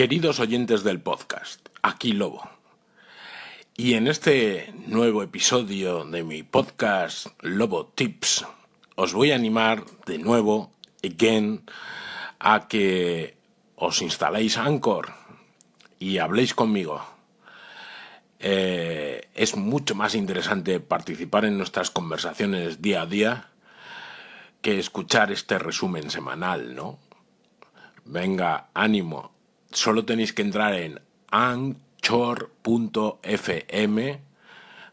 Queridos oyentes del podcast, aquí Lobo. Y en este nuevo episodio de mi podcast Lobo Tips, os voy a animar de nuevo, again, a que os instaléis Anchor y habléis conmigo. Eh, es mucho más interesante participar en nuestras conversaciones día a día que escuchar este resumen semanal, ¿no? Venga, ánimo. Solo tenéis que entrar en anchor.fm,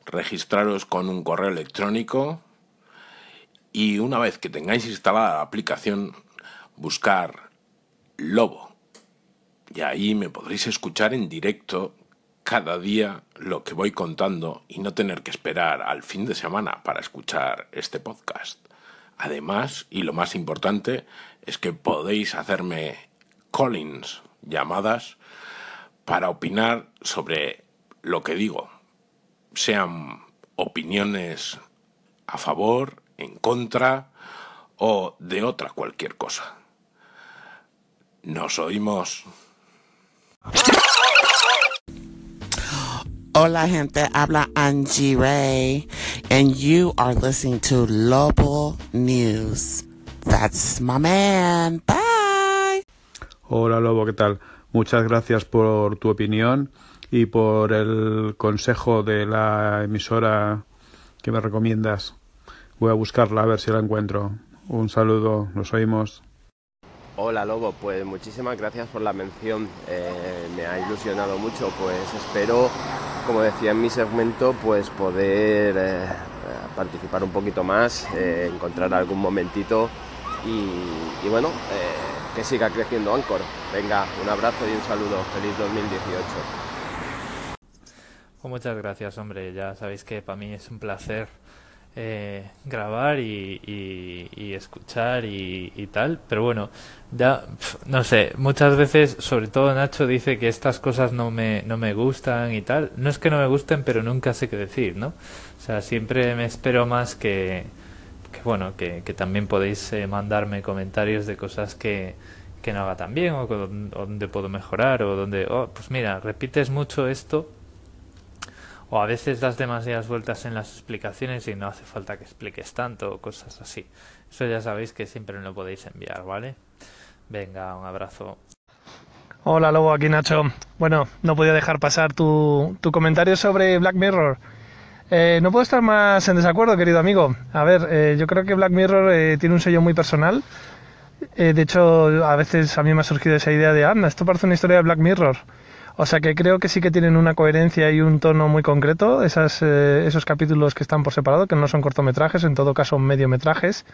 registraros con un correo electrónico y una vez que tengáis instalada la aplicación, buscar Lobo. Y ahí me podréis escuchar en directo cada día lo que voy contando y no tener que esperar al fin de semana para escuchar este podcast. Además, y lo más importante, es que podéis hacerme callings, llamadas, para opinar sobre lo que digo. Sean opiniones a favor, en contra o de otra cualquier cosa. Nos oímos. Hola gente, habla Angie Ray, and you are listening to Lobo News. That's my man. Bye. Hola Lobo, ¿qué tal? Muchas gracias por tu opinión y por el consejo de la emisora que me recomiendas. Voy a buscarla a ver si la encuentro. Un saludo, nos oímos. Hola Lobo, pues muchísimas gracias por la mención, eh, me ha ilusionado mucho, pues espero, como decía en mi segmento, pues poder eh, participar un poquito más, eh, encontrar algún momentito y, bueno, que siga creciendo Anchor. Venga, un abrazo y un saludo, feliz 2018. Pues muchas gracias, hombre. Ya sabéis que para mí es un placer eh, grabar y, escuchar y, y tal. Pero bueno, ya, pf, no sé, muchas veces, sobre todo Nacho dice que estas cosas no me, no me gustan y tal. No es que no me gusten, pero nunca sé qué decir, ¿no? O sea, siempre me espero más que, que bueno, que, también podéis eh, mandarme comentarios de cosas que, que no haga tan bien o donde puedo mejorar o donde, oh, pues mira, repites mucho esto o a veces das demasiadas vueltas en las explicaciones y no hace falta que expliques tanto o cosas así. Eso ya sabéis que siempre me lo podéis enviar, ¿vale? Venga, un abrazo. Hola Lobo, aquí Nacho. Bueno, no podía dejar pasar tu, tu comentario sobre Black Mirror. Eh, no puedo estar más en desacuerdo, querido amigo. A ver, eh, yo creo que Black Mirror eh, tiene un sello muy personal. De hecho, a veces a mí me ha surgido esa idea de, anda, esto parece una historia de Black Mirror. O sea que creo que sí que tienen una coherencia y un tono muy concreto, esos capítulos que están por separado, que no son cortometrajes, en todo caso mediometrajes.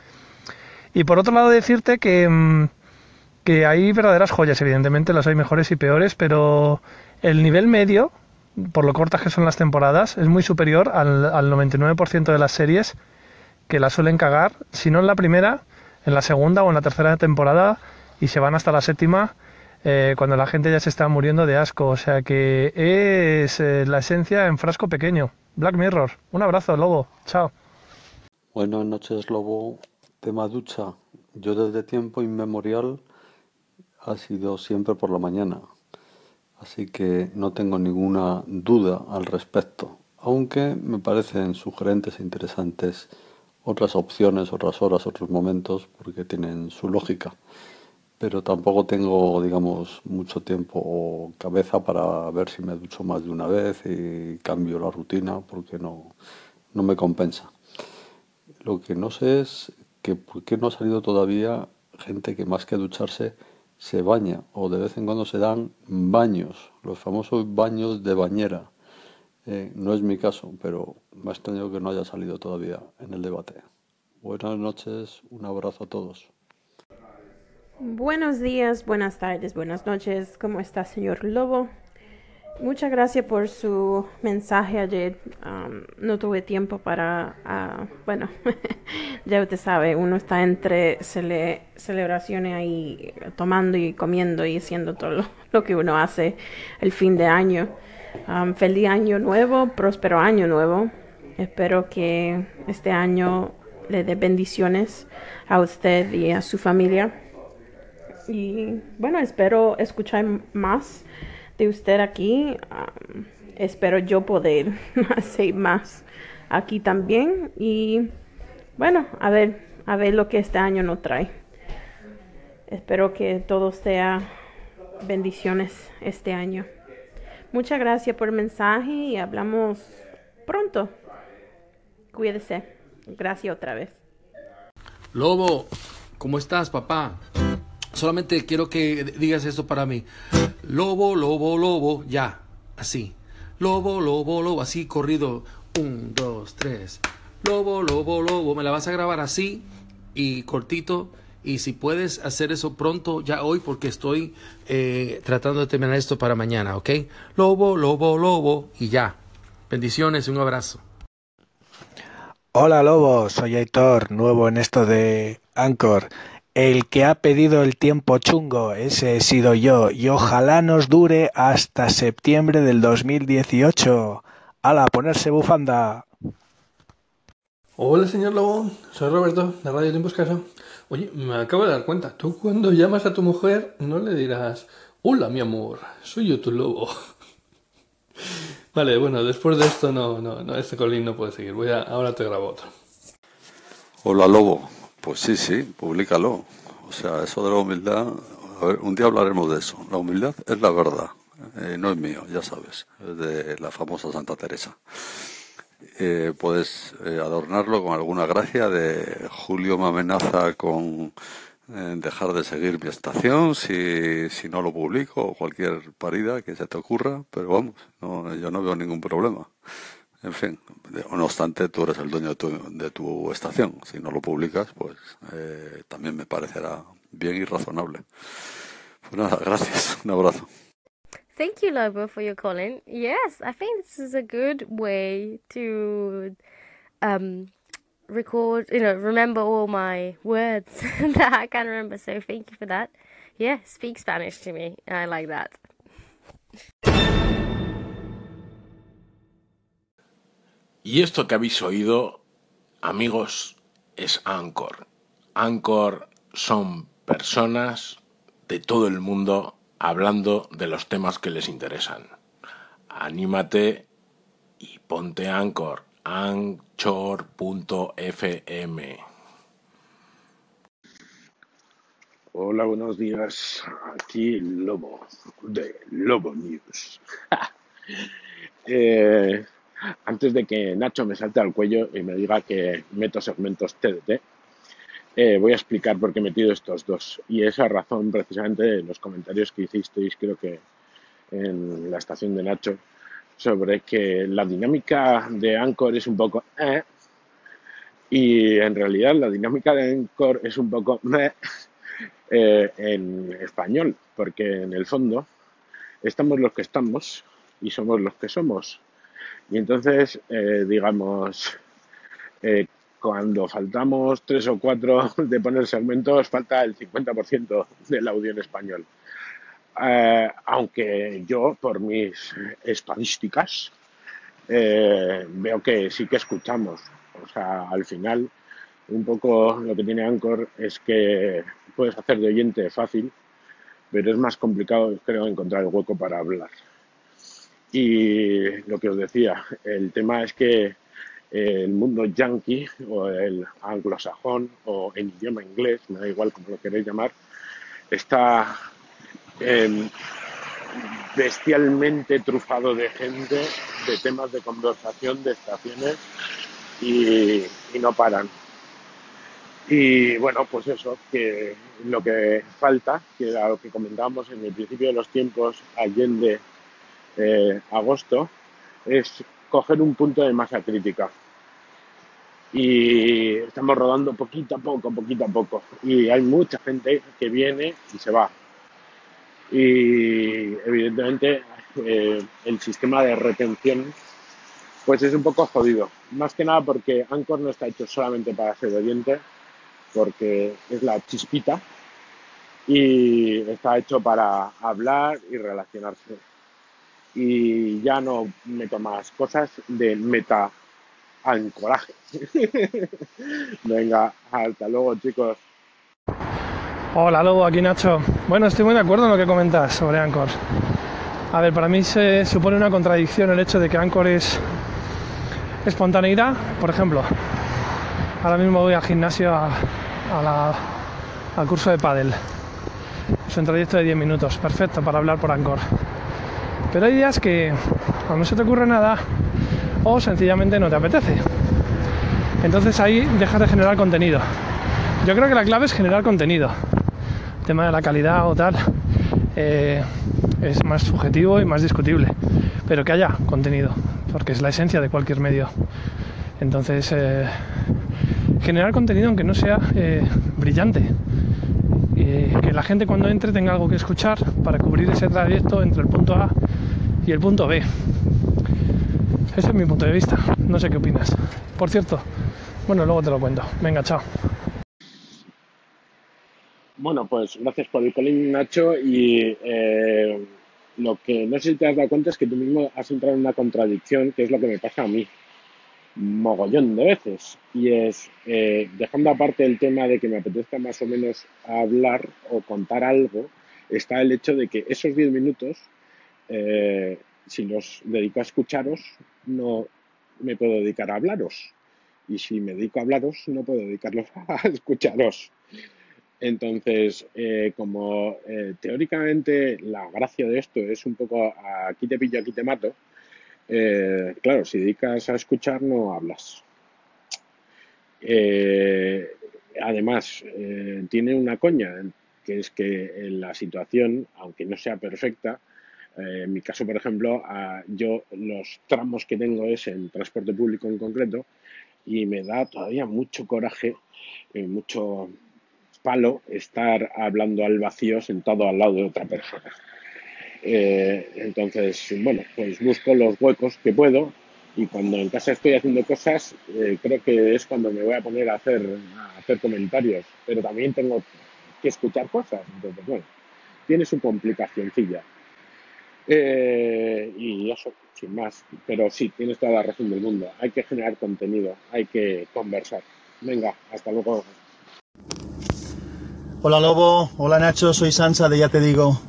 Y por otro lado decirte que... mm, que hay verdaderas joyas, evidentemente las hay mejores y peores, pero el nivel medio, por lo cortas que son las temporadas, es muy superior al, al 99% de las series que la suelen cagar, si no en la primera, en la segunda o en la tercera temporada, y se van hasta la séptima, eh, cuando la gente ya se está muriendo de asco. O sea que es eh, la esencia en frasco pequeño. Black Mirror. Un abrazo, Lobo. Chao. Buenas noches, Lobo. Tema ducha. Yo desde tiempo inmemorial ha sido siempre por la mañana. Así que no tengo ninguna duda al respecto. Aunque me parecen sugerentes e interesantes otras opciones, otras horas, otros momentos, porque tienen su lógica. Pero tampoco tengo, digamos, mucho tiempo o cabeza para ver si me ducho más de una vez y cambio la rutina, porque no, no me compensa. Lo que no sé es que por qué no ha salido todavía gente que más que ducharse se baña o de vez en cuando se dan baños, los famosos baños de bañera. Eh, no es mi caso, pero me ha extrañado que no haya salido todavía en el debate. Buenas noches, un abrazo a todos. Buenos días, buenas tardes, buenas noches. ¿Cómo está, señor Lobo? Muchas gracias por su mensaje ayer. Um, no tuve tiempo para, ah, bueno, ya usted sabe, uno está entre cele- celebraciones ahí, tomando y comiendo y haciendo todo lo, lo que uno hace el fin de año. Um, feliz año nuevo, próspero año nuevo. Espero que este año le dé bendiciones a usted y a su familia. y bueno, espero escuchar más de usted aquí. Espero yo poder hacer más aquí también. Y bueno, a ver, a ver lo que este año nos trae. Espero que todo sea bendiciones este año. Muchas gracias por el mensaje y hablamos pronto. Cuídese. Gracias otra vez. Lobo, ¿cómo estás, papá? Solamente quiero que digas esto para mí. Lobo, lobo, lobo, ya, así. Lobo, lobo, lobo, así corrido. Un, dos, tres. Lobo, lobo, lobo. Me la vas a grabar así y cortito. Y si puedes hacer eso pronto, ya hoy, porque estoy eh, tratando de terminar esto para mañana, ¿ok? Lobo, lobo, lobo y ya. Bendiciones, un abrazo. Hola Lobo, soy Aitor, nuevo en esto de Anchor. El que ha pedido el tiempo chungo, ese he sido yo, y ojalá nos dure hasta septiembre del 2018. ¡Hala, ponerse bufanda! Hola, señor Lobo, soy Roberto, de Radio Tiempo Escaso. Oye, me acabo de dar cuenta, tú cuando llamas a tu mujer no le dirás, hola mi amor, soy yo tu lobo. vale, bueno, después de esto no, no, no, este colín no puede seguir, voy a, ahora te grabo otro. Hola Lobo, pues sí, sí, públicalo. O sea, eso de la humildad, a ver, un día hablaremos de eso. La humildad es la verdad, eh, no es mío, ya sabes, es de la famosa Santa Teresa. Eh, puedes eh, adornarlo con alguna gracia de Julio me amenaza con eh, dejar de seguir mi estación si, si no lo publico o cualquier parida que se te ocurra, pero vamos, no, yo no veo ningún problema. En fin, no obstante, tú eres el dueño de tu, de tu estación. Si no lo publicas, pues eh, también me parecerá bien y razonable. Pues nada, gracias. Un abrazo. Thank you, Lobo, for your calling. Yes, I think this is a good way to um, record, you know, remember all my words that I can remember. So thank you for that. Yeah, speak Spanish to me. I like that. Y esto que habéis oído, amigos, es Anchor. Anchor son personas de todo el mundo hablando de los temas que les interesan. Anímate y ponte Anchor. Anchor.fm. Hola, buenos días. Aquí Lobo, de Lobo News. eh, antes de que Nacho me salte al cuello y me diga que meto segmentos TDT, eh, voy a explicar por qué he metido estos dos. Y esa razón, precisamente, en los comentarios que hicisteis, creo que en la estación de Nacho, sobre que la dinámica de Anchor es un poco eh, y en realidad la dinámica de Anchor es un poco eh, en español, porque en el fondo estamos los que estamos y somos los que somos. Y entonces, eh, digamos, eh, cuando faltamos tres o cuatro de poner segmentos, falta el 50% del audio en español. Eh, aunque yo, por mis estadísticas, eh, veo que sí que escuchamos. O sea, al final, un poco lo que tiene Anchor es que puedes hacer de oyente fácil, pero es más complicado, creo, encontrar el hueco para hablar. Y lo que os decía, el tema es que el mundo yankee o el anglosajón o en idioma inglés, me da igual como lo queréis llamar, está eh, bestialmente trufado de gente, de temas de conversación, de estaciones y, y no paran. Y bueno, pues eso, que lo que falta, que era lo que comentábamos en el principio de los tiempos, allende eh, agosto, es coger un punto de masa crítica. Y estamos rodando poquito a poco, poquito a poco. Y hay mucha gente que viene y se va. Y evidentemente eh, el sistema de retención pues es un poco jodido. Más que nada porque Anchor no está hecho solamente para ser oyente, porque es la chispita y está hecho para hablar y relacionarse. Y ya no meto más cosas de meta ancoraje. Venga, hasta luego chicos. Hola Lobo, aquí Nacho. Bueno, estoy muy de acuerdo en lo que comentas sobre Anchor. A ver, para mí se supone una contradicción el hecho de que Anchor es espontaneidad. Por ejemplo, ahora mismo voy al gimnasio a, la- al curso de pádel. Es un trayecto de 10 minutos, perfecto para hablar por Anchor. Pero hay días que o no se te ocurre nada o sencillamente no te apetece. Entonces ahí dejas de generar contenido. Yo creo que la clave es generar contenido. El tema de la calidad o tal eh, es más subjetivo y más discutible. Pero que haya contenido, porque es la esencia de cualquier medio. Entonces, eh, generar contenido aunque no sea eh, brillante. Que la gente cuando entre tenga algo que escuchar para cubrir ese trayecto entre el punto A y el punto B. Ese es mi punto de vista. No sé qué opinas. Por cierto, bueno, luego te lo cuento. Venga, chao. Bueno, pues gracias por el colín, Nacho. Y eh, lo que no sé si te has dado cuenta es que tú mismo has entrado en una contradicción, que es lo que me pasa a mí mogollón de veces. Y es, eh, dejando aparte el tema de que me apetezca más o menos hablar o contar algo, está el hecho de que esos 10 minutos, eh, si los dedico a escucharos, no me puedo dedicar a hablaros. Y si me dedico a hablaros, no puedo dedicarlos a escucharos. Entonces, eh, como eh, teóricamente la gracia de esto es un poco aquí te pillo, aquí te mato, claro, si dedicas a escuchar no hablas. Además, tiene una coña, que es que la situación, aunque no sea perfecta, eh, en mi caso, por ejemplo, yo los tramos que tengo es en transporte público en concreto y me da todavía mucho coraje, eh, mucho palo estar hablando al vacío sentado al lado de otra persona. Eh, entonces, bueno, pues busco los huecos que puedo y cuando en casa estoy haciendo cosas, eh, creo que es cuando me voy a poner a hacer, a hacer comentarios, pero también tengo que escuchar cosas. Entonces, bueno, tiene su complicacioncilla. Eh, y eso, sin más. Pero sí, tienes toda la razón del mundo. Hay que generar contenido, hay que conversar. Venga, hasta luego. Hola Lobo, hola Nacho, soy Sansa de Ya Te Digo.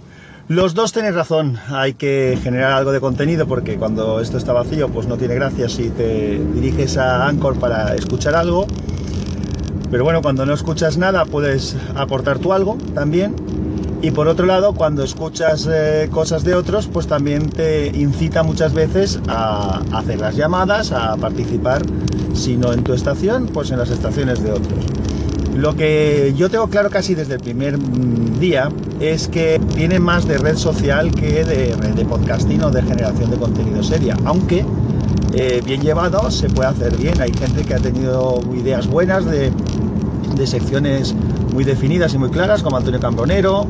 Los dos tenéis razón, hay que generar algo de contenido porque cuando esto está vacío pues no tiene gracia si te diriges a Anchor para escuchar algo. Pero bueno, cuando no escuchas nada puedes aportar tú algo también. Y por otro lado, cuando escuchas eh, cosas de otros, pues también te incita muchas veces a hacer las llamadas, a participar, si no en tu estación, pues en las estaciones de otros. Lo que yo tengo claro casi desde el primer mm, día es que tiene más de red social que de, podcasting o de generación de contenido seria, aunque eh, bien llevado se puede hacer bien. Hay gente que ha tenido ideas buenas de, de secciones muy definidas y muy claras, como Antonio Cambronero,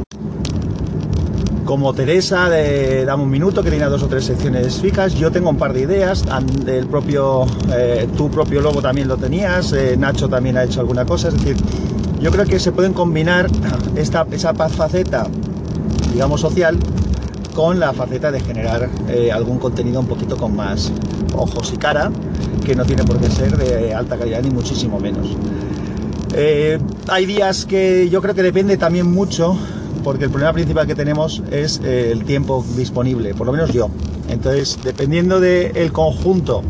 como Teresa de Dame un Minuto, que tenía dos o tres secciones fijas. Yo tengo un par de ideas, el propio, eh, tu propio logo también lo tenías, eh, Nacho también ha hecho alguna cosa, es decir, yo creo que se pueden combinar esta, esa faceta, digamos, social con la faceta de generar eh, algún contenido un poquito con más ojos y cara, que no tiene por qué ser de alta calidad ni muchísimo menos. Eh, hay días que yo creo que depende también mucho, porque el problema principal que tenemos es eh, el tiempo disponible, por lo menos yo. Entonces, dependiendo del conjunto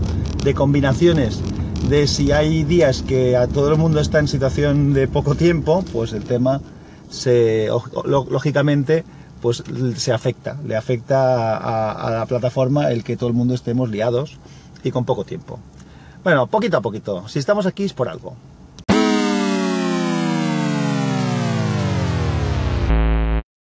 de combinaciones, de si hay días que a todo el mundo está en situación de poco tiempo, pues el tema se, lógicamente pues se afecta, le afecta a, a la plataforma el que todo el mundo estemos liados y con poco tiempo. Bueno, poquito a poquito, si estamos aquí es por algo.